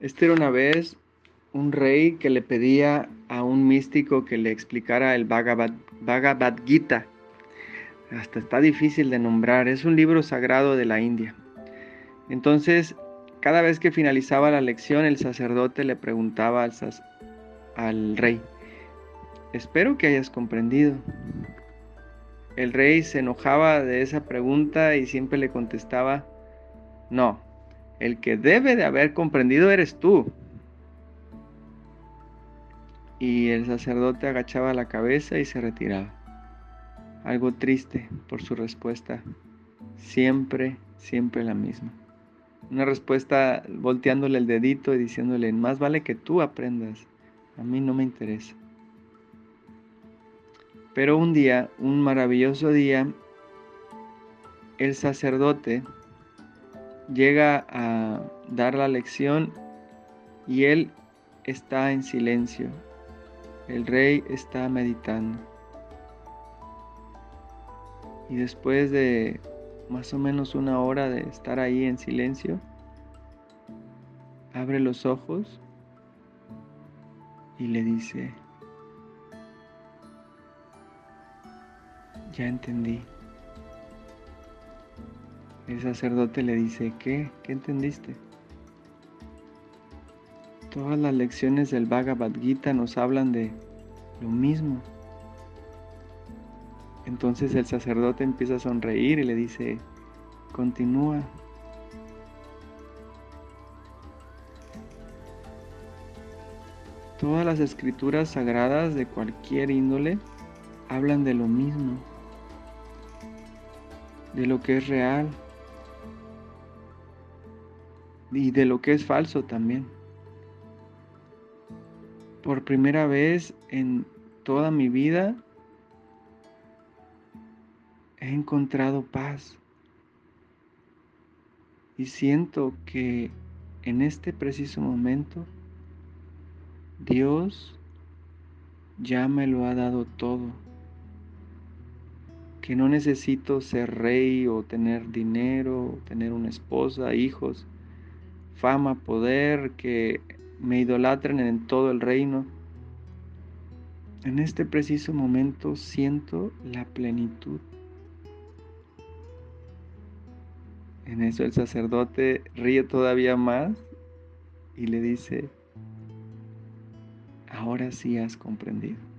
Este era una vez un rey que le pedía a un místico que le explicara el Bhagavad, Gita. Hasta está difícil de nombrar, es un libro sagrado de la India. Entonces, cada vez que finalizaba la lección, el sacerdote le preguntaba al rey, espero que hayas comprendido. El rey se enojaba de esa pregunta y siempre le contestaba, no, el que debe de haber comprendido eres tú. Y el sacerdote agachaba la cabeza y se retiraba. Algo triste por su respuesta. Siempre, siempre la misma. Una respuesta volteándole el dedito y diciéndole, más vale que tú aprendas. A mí no me interesa. Pero un día, un maravilloso día, el sacerdote llega a dar la lección y él está en silencio. El rey está meditando. Y después de más o menos una hora de estar ahí en silencio, abre los ojos y le dice, ya entendí. El sacerdote le dice, ¿qué? ¿Qué entendiste? Todas las lecciones del Bhagavad Gita nos hablan de lo mismo. Entonces el sacerdote empieza a sonreír y le dice, continúa. Todas las escrituras sagradas de cualquier índole hablan de lo mismo, de lo que es real y de lo que es falso también. Por primera vez en toda mi vida he encontrado paz. Y siento que en este preciso momento Dios ya me lo ha dado todo, que no necesito ser rey o tener dinero, o tener una esposa, hijos, fama, poder, que me idolatren en todo el reino. En este preciso momento siento la plenitud. En eso el sacerdote ríe todavía más y le dice, ahora sí has comprendido.